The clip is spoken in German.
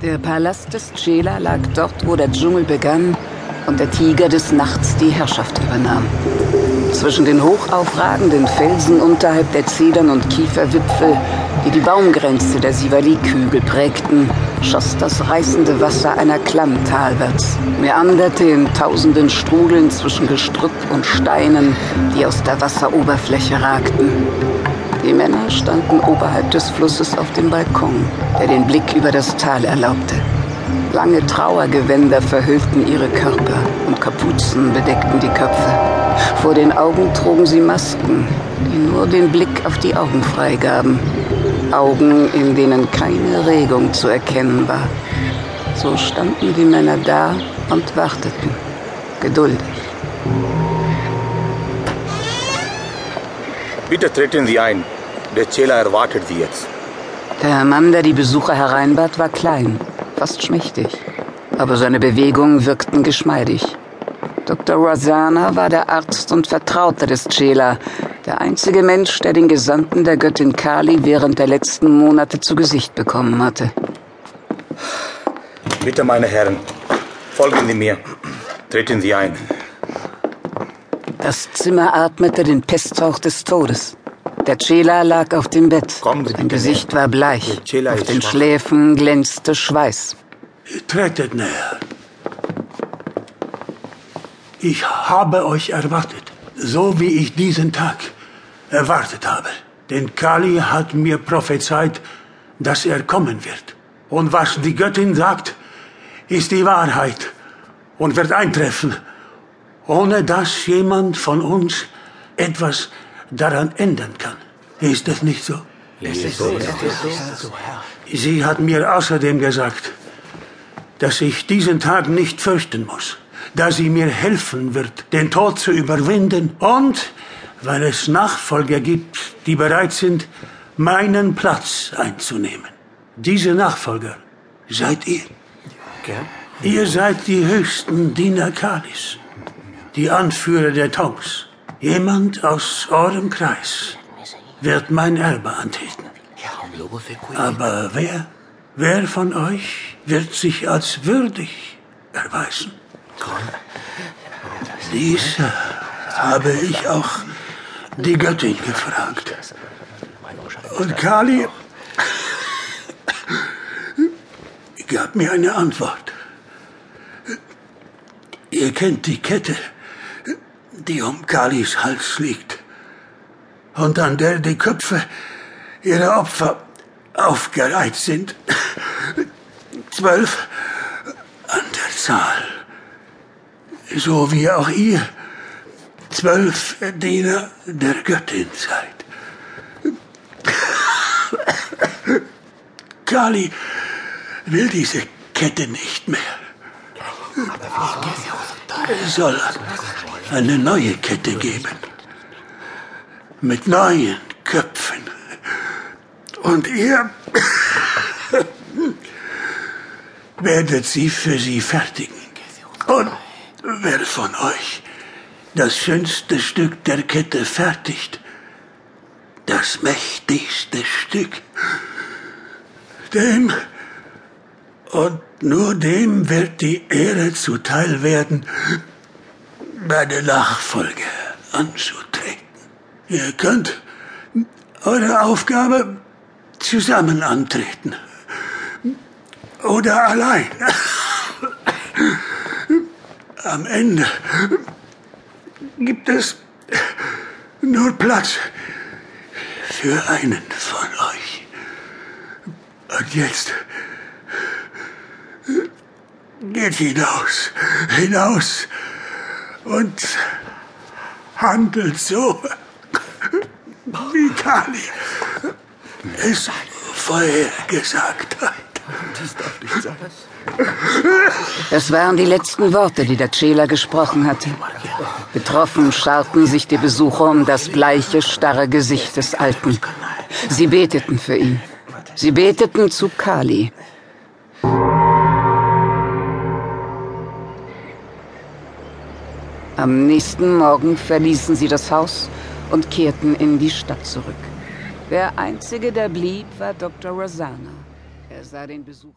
Der Palast des Chela lag dort, wo der Dschungel begann und der Tiger des Nachts die Herrschaft übernahm. Zwischen den hochaufragenden Felsen unterhalb der Zedern und Kieferwipfel, die die Baumgrenze der Sivali-Kügel prägten, schoss das reißende Wasser einer Klamm talwärts, meanderte in tausenden Strudeln zwischen Gestrüpp und Steinen, die aus der Wasseroberfläche ragten. Die Männer standen oberhalb des Flusses auf dem Balkon, der den Blick über das Tal erlaubte. Lange Trauergewänder verhüllten ihre Körper und Kapuzen bedeckten die Köpfe. Vor den Augen trugen sie Masken, die nur den Blick auf die Augen freigaben. Augen, in denen keine Regung zu erkennen war. So standen die Männer da und warteten, geduldig. Bitte treten Sie ein. Der Chela erwartet Sie jetzt. Der Mann, der die Besucher hereinbat, war klein, fast schmächtig. Aber seine Bewegungen wirkten geschmeidig. Dr. Rosanna war der Arzt und Vertrauter des Chela, der einzige Mensch, der den Gesandten der Göttin Kali während der letzten Monate zu Gesicht bekommen hatte. Bitte, meine Herren, folgen Sie mir. Treten Sie ein. Das Zimmer atmete den Pesthauch des Todes. Der Chela lag auf dem Bett. Kommen Sie Sein Gesicht war bleich. Auf den schwach. Schläfen glänzte Schweiß. Tretet näher. Ich habe euch erwartet, so wie ich diesen Tag erwartet habe. Denn Kali hat mir prophezeit, dass er kommen wird. Und was die Göttin sagt, ist die Wahrheit und wird eintreffen, ohne dass jemand von uns etwas daran ändern kann. Ist es nicht so? Sie hat mir außerdem gesagt, dass ich diesen Tag nicht fürchten muss, da sie mir helfen wird, den Tod zu überwinden und weil es Nachfolger gibt, die bereit sind, meinen Platz einzunehmen. Diese Nachfolger seid ihr. Ihr seid die höchsten Diener Kalis, die Anführer der Tongs. Jemand aus eurem Kreis wird mein Erbe antreten. Aber wer, wer von euch wird sich als würdig erweisen? Dies habe ich auch die Göttin gefragt. Und Kali gab mir eine Antwort. Ihr kennt die Kette, die um Kalis Hals liegt und an der die Köpfe ihrer Opfer aufgereiht sind. Zwölf an der Zahl. So wie auch ihr zwölf Diener der Göttin seid. Kali will diese Kette nicht mehr. Soll eine neue Kette geben. Mit neuen Köpfen. Und ihr werdet sie für sie fertigen. Und wer von euch das schönste Stück der Kette fertigt, das mächtigste Stück, dem und nur dem wird die Ehre zuteil werden, meine Nachfolge anzutreten. Ihr könnt eure Aufgabe zusammen antreten. Oder allein. Am Ende gibt es nur Platz für einen von euch. Und jetzt geht hinaus, hinaus und handelt so, wie Kali es vorher gesagt hat. Es waren die letzten Worte, die der Chela gesprochen hatte. Betroffen scharten sich die Besucher um das bleiche, starre Gesicht des Alten. Sie beteten für ihn. Sie beteten zu Kali. Am nächsten Morgen verließen sie das Haus und kehrten in die Stadt zurück. Der einzige, der blieb, war Dr. Rosanna. Er sah den Besuch